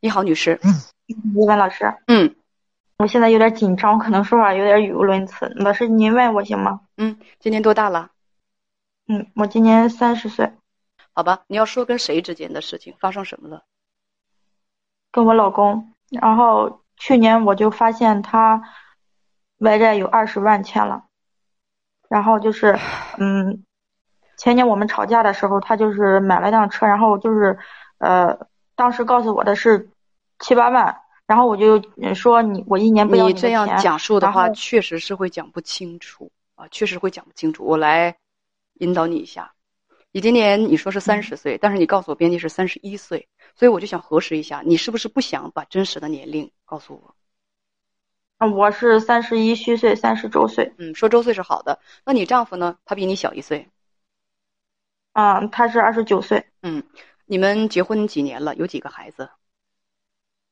你好，女士。嗯叶文老师，嗯我现在有点紧张，可能说话有点语无伦次。老师，您问我行吗？嗯，今年多大了？嗯，我今年三十岁，好吧，你要说跟谁之间的事情发生什么了？跟我老公。然后去年我就发现他外债有二十万欠了，然后就是，嗯，前年我们吵架的时候，他就是买了辆车，然后就是，呃，当时告诉我的是七八万，然后我就嗯说你我一年不要你这样讲述的话，确实是会讲不清楚啊，确实会讲不清楚。我来引导你一下。你今年你说是三十岁，但是你告诉我编辑是三十一岁，所以我就想核实一下，你是不是不想把真实的年龄告诉我？嗯我是三十一虚岁，三十周岁，嗯，说周岁是好的。那你丈夫呢？他比你小一岁。嗯，他是二十九岁，嗯，你们结婚几年了？有几个孩子？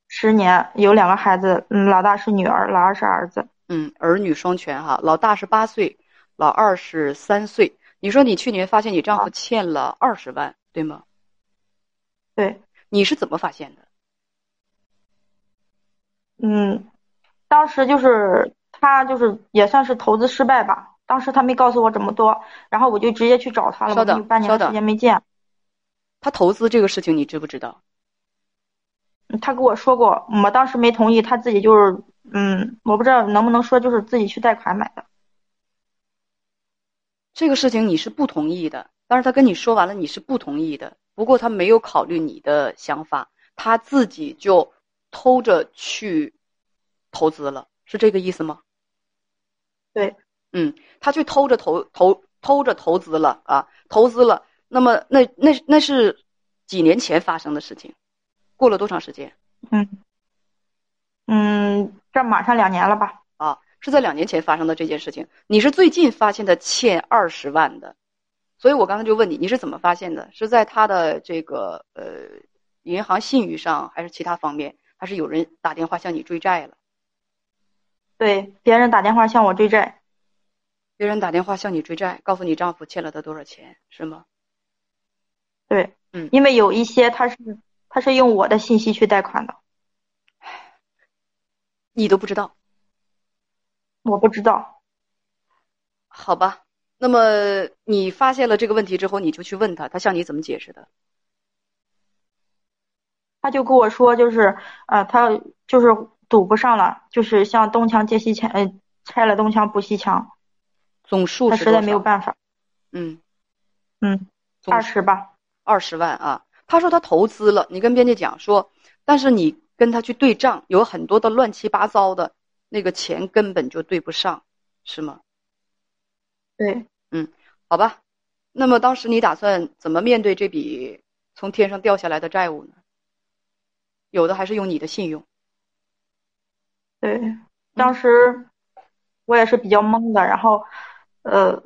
十年，有两个孩子，嗯，老大是女儿，老二是儿子。嗯，儿女双全哈。老大是八岁，老二是三岁。你说你去年发现你丈夫欠了二十万，对吗？对，你是怎么发现的？嗯，当时就是他就是也算是投资失败吧。当时他没告诉我这么多，然后我就直接去找他了，半年的时间没见。他投资这个事情你知不知道？嗯他跟我说过，我当时没同意，他自己就是，嗯，我不知道能不能说就是自己去贷款买的。这个事情你是不同意的，但是他跟你说完了，你是不同意的。不过他没有考虑你的想法，他自己就偷着去投资了，是这个意思吗？对，嗯，他去偷着投投偷着投资了啊，投资了。那么那那那是几年前发生的事情，过了多长时间嗯，嗯，这马上两年了吧？啊？是在两年前发生的这件事情。你是最近发现的欠二十万的，所以我刚才就问你，你是怎么发现的？是在他的这个呃银行信誉上，还是其他方面？还是有人打电话向你追债了？对，别人打电话向我追债，别人打电话向你追债，告诉你丈夫欠了他多少钱，是吗？对，嗯因为有一些他是他是用我的信息去贷款的，你都不知道，我不知道。好吧？那么你发现了这个问题之后，你就去问他，他向你怎么解释的？他就跟我说，就是呃，他就是堵不上了，就是像东墙借西墙，呃，拆了东墙补西墙，总数他实在？没有办法。嗯，嗯，二十吧。二十万啊。他说他投资了，你跟编辑讲说，但是你跟他去对账，有很多的乱七八糟的，那个钱根本就对不上，是吗？对，嗯好吧，那么当时你打算怎么面对这笔从天上掉下来的债务呢？有的还是用你的信用，对，当时我也是比较懵的，然后呃，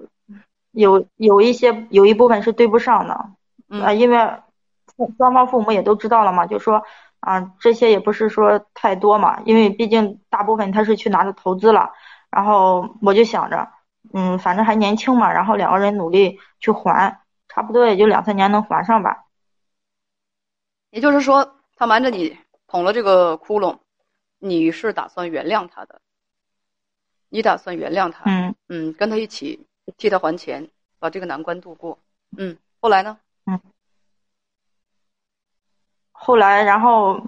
有有一些有一部分是对不上的，啊，嗯因为双方父母也都知道了嘛，就说啊，这些也不是说太多嘛，因为毕竟大部分他是去拿着投资了，然后我就想着，嗯，反正还年轻嘛，然后两个人努力去还，差不多也就两三年能还上吧。也就是说，他瞒着你捅了这个窟窿，你是打算原谅他的，你打算原谅他，嗯，嗯，跟他一起替他还钱，把这个难关度过，嗯，后来呢？嗯后来，然后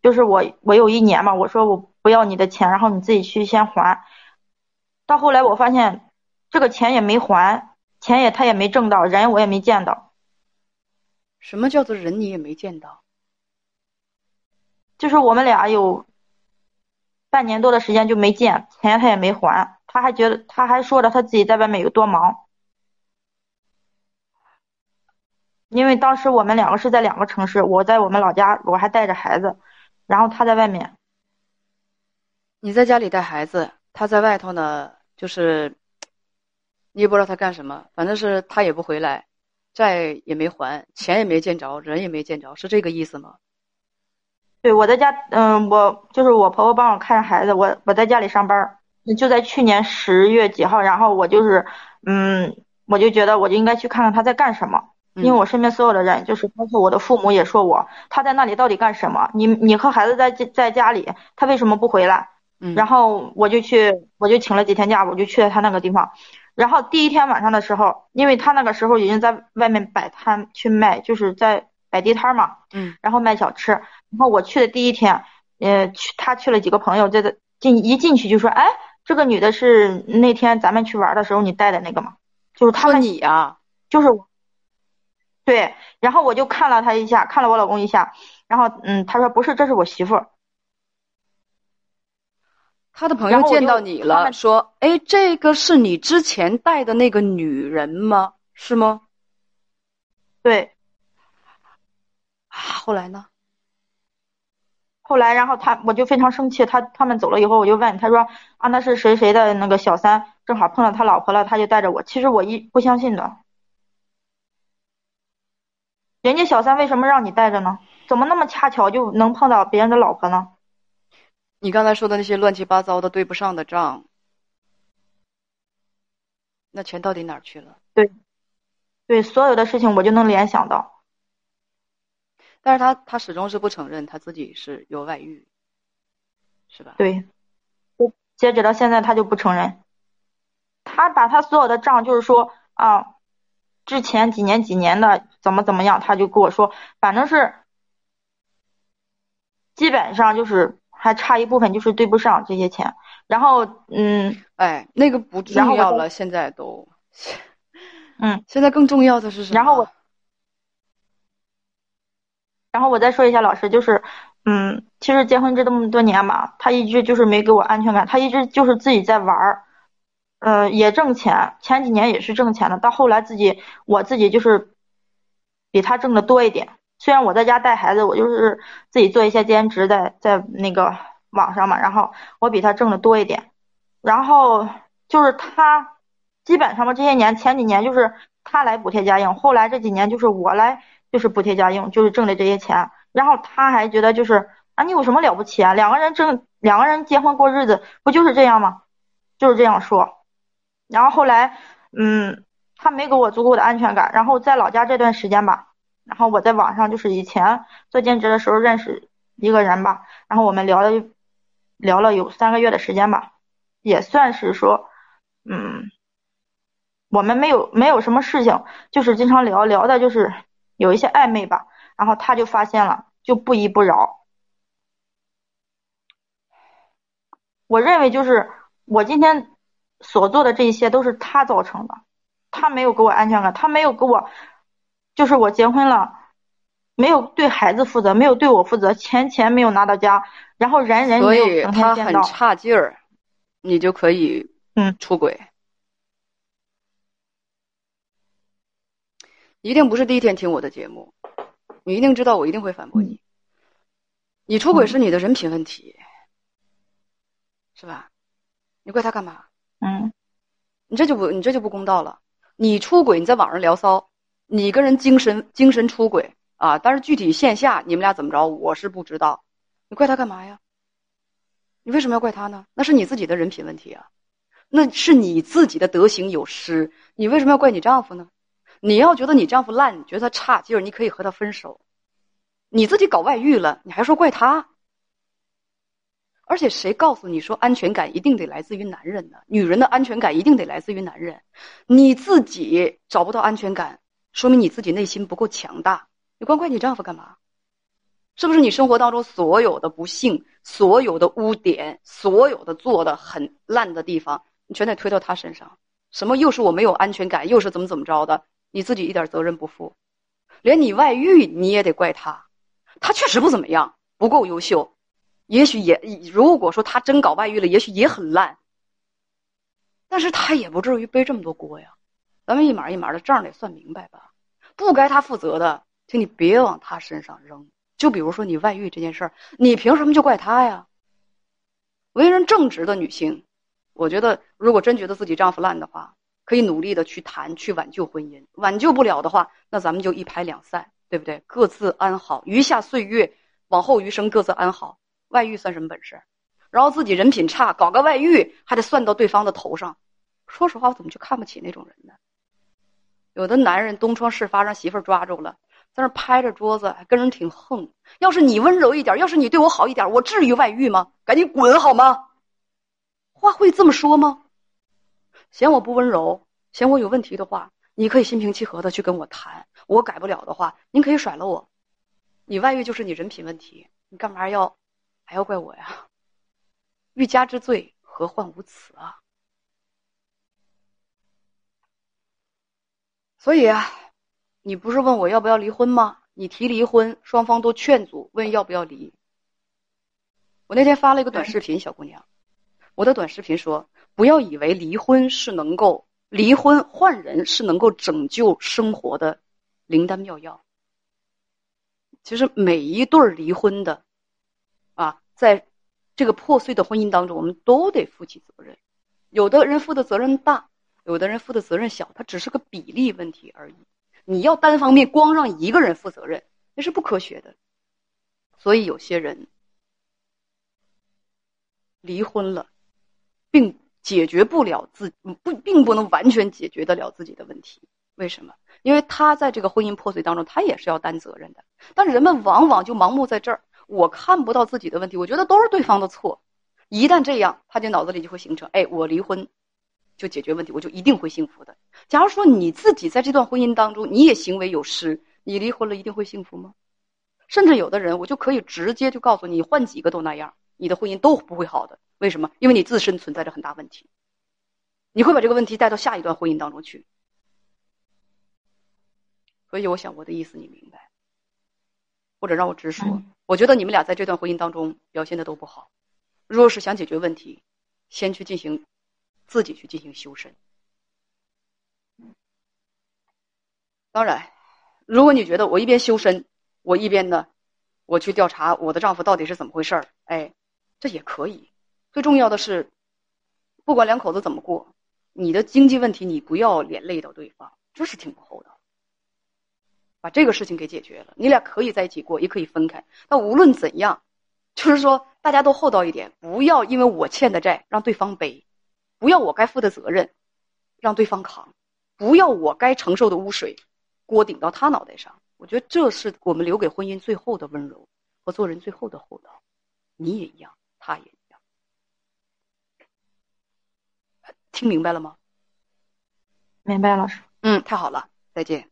就是我我有一年嘛，我说我不要你的钱，然后你自己去先还。到后来我发现这个钱也没还，钱也他也没挣到，人我也没见到，什么叫做人你也没见到？就是我们俩有半年多的时间就没见，钱他也没还，他还觉得他还说着他自己在外面有多忙。因为当时我们两个是在两个城市，我在我们老家，我还带着孩子，然后他在外面。你在家里带孩子，他在外头呢，就是你也不知道他干什么，反正是他也不回来，债也没还，钱也没见着，人也没见着，是这个意思吗？对，我在家，嗯，我就是我婆婆帮我看着孩子，我我在家里上班儿，就在去年十月几号，然后我就是，嗯，我就觉得我就应该去看看他在干什么，因为我身边所有的人，就是包括我的父母也说我，他在那里到底干什么？你你和孩子在在家里，他为什么不回来？嗯，然后我就去，我就请了几天假，我就去了他那个地方。然后第一天晚上的时候，因为他那个时候已经在外面摆摊去卖，就是在摆地摊嘛，嗯，然后卖小吃。然后我去的第一天，呃，去他去了几个朋友，这个进一进去就说，哎，这个女的是那天咱们去玩的时候你带的那个吗？就是他说们你啊，就是我，对，然后我就看了他一下，看了我老公一下，然后嗯，他说不是，这是我媳妇儿。他的朋友见到你了，们说：“哎，这个是你之前带的那个女人吗？是吗对，？”啊，后来呢？后来然后他我就非常生气，他他们走了以后，我就问他说啊，那是谁谁的那个小三，正好碰到他老婆了，他就带着我。其实我一不相信的，人家小三为什么让你带着呢？怎么那么恰巧就能碰到别人的老婆呢？你刚才说的那些乱七八糟的对不上的账，那钱到底哪儿去了？对对，所有的事情我就能联想到。但是他他始终是不承认他自己是有外遇，是吧？对，就截止到现在他就不承认，他把他所有的账就是说啊，之前几年几年的怎么怎么样，他就跟我说，反正是基本上就是还差一部分就是对不上这些钱，然后嗯哎，那个不重要了，现在都，嗯，现在更重要的是什么？然后我然后我再说一下老师，就是嗯，其实结婚这这么多年吧，他一直就是没给我安全感，他一直就是自己在玩儿。呃，也挣钱，前几年也是挣钱的，到后来自己我自己就是比他挣的多一点。虽然我在家带孩子，我就是自己做一些兼职在在那个网上嘛，然后我比他挣的多一点。然后就是他基本上嘛，这些年前几年就是他来补贴家用，后来这几年就是我来就是补贴家用，就是挣的这些钱。然后他还觉得就是啊，你有什么了不起啊？两个人挣，两个人结婚过日子不就是这样吗？就是这样说。然后后来，嗯，他没给我足够的安全感。然后在老家这段时间吧，然后我在网上就是以前做兼职的时候认识一个人吧，然后我们聊了聊了有三个月的时间吧，也算是说，嗯，我们没有没有什么事情，就是经常聊聊的，就是有一些暧昧吧。然后他就发现了，就不依不饶。我认为就是我今天。所做的这一些都是他造成的，他没有给我安全感，他没有给我，就是我结婚了，没有对孩子负责，没有对我负责，钱钱没有拿到家，然后人人没有以他很成天见到，差劲儿，你就可以嗯出轨。一定不是第一天听我的节目，你一定知道我一定会反驳你。你出轨是你的人品问题，是吧？你怪他干嘛？嗯你这就不，你这就不公道了。你出轨，你在网上聊骚，你跟人精神精神出轨啊！但是具体线下你们俩怎么着，我是不知道。你怪他干嘛呀？你为什么要怪他呢？那是你自己的人品问题啊，那是你自己的德行有失。你为什么要怪你丈夫呢？你要觉得你丈夫烂，你觉得他差劲儿，你可以和他分手。你自己搞外遇了，你还说怪他？而且谁告诉你说安全感一定得来自于男人呢？女人的安全感一定得来自于男人，你自己找不到安全感，说明你自己内心不够强大。你光怪你丈夫干嘛？是不是你生活当中所有的不幸、所有的污点、所有的做的很烂的地方，你全得推到他身上？什么又是我没有安全感，又是怎么怎么着的？你自己一点责任不负，连你外遇你也得怪他，他确实不怎么样，不够优秀。也许也，如果说他真搞外遇了，也许也很烂，但是他也不至于背这么多锅呀。咱们一码一码的账得算明白吧，不该他负责的，请你别往他身上扔。就比如说你外遇这件事儿，你凭什么就怪他呀？为人正直的女性，我觉得如果真觉得自己丈夫烂的话，可以努力的去谈，去挽救婚姻。挽救不了的话，那咱们就一拍两散，对不对？各自安好，余下岁月，往后余生各自安好。外遇算什么本事？然后自己人品差，搞个外遇还得算到对方的头上。说实话，我怎么就看不起那种人呢？有的男人东窗事发，让媳妇抓住了，在那拍着桌子，还跟人挺横。要是你温柔一点，要是你对我好一点，我至于外遇吗？赶紧滚好吗？话会这么说吗？嫌我不温柔，嫌我有问题的话，你可以心平气和的去跟我谈。我改不了的话，您可以甩了我。你外遇就是你人品问题，你干嘛要还要怪我呀？欲加之罪，何患无辞啊？所以啊，你不是问我要不要离婚吗？你提离婚，双方都劝阻，问要不要离。我那天发了一个短视频，小姑娘，我的短视频说，不要以为离婚是能够离婚换人是能够拯救生活的灵丹妙药。其实每一对离婚的，啊，在这个破碎的婚姻当中，我们都得负起责任。有的人负的责任大，有的人负的责任小，它只是个比例问题而已。你要单方面光让一个人负责任，那是不科学的。所以有些人离婚了，并解决不了自不，并不能完全解决得了自己的问题。为什么？因为他在这个婚姻破碎当中，他也是要担责任的。但人们往往就盲目在这儿，我看不到自己的问题，我觉得都是对方的错。一旦这样，他就脑子里就会形成：哎，我离婚。就解决问题，我就一定会幸福的。假如说你自己在这段婚姻当中，你也行为有失，你离婚了一定会幸福吗？甚至有的人，我就可以直接就告诉你，换几个都那样，你的婚姻都不会好的。为什么？因为你自身存在着很大问题，你会把这个问题带到下一段婚姻当中去。所以，我想我的意思你明白，或者让我直说，我觉得你们俩在这段婚姻当中表现的都不好。若是想解决问题，先去进行。自己去进行修身。当然，如果你觉得我一边修身，我一边呢，我去调查我的丈夫到底是怎么回事儿，哎，这也可以。最重要的是，不管两口子怎么过，你的经济问题你不要连累到对方，这是挺不厚道。把这个事情给解决了，你俩可以在一起过，也可以分开。但无论怎样，就是说大家都厚道一点，不要因为我欠的债让对方背。不要我该负的责任，让对方扛；不要我该承受的污水，锅顶到他脑袋上。我觉得这是我们留给婚姻最后的温柔和做人最后的厚道。你也一样，他也一样。听明白了吗？明白，老师。嗯，太好了，再见。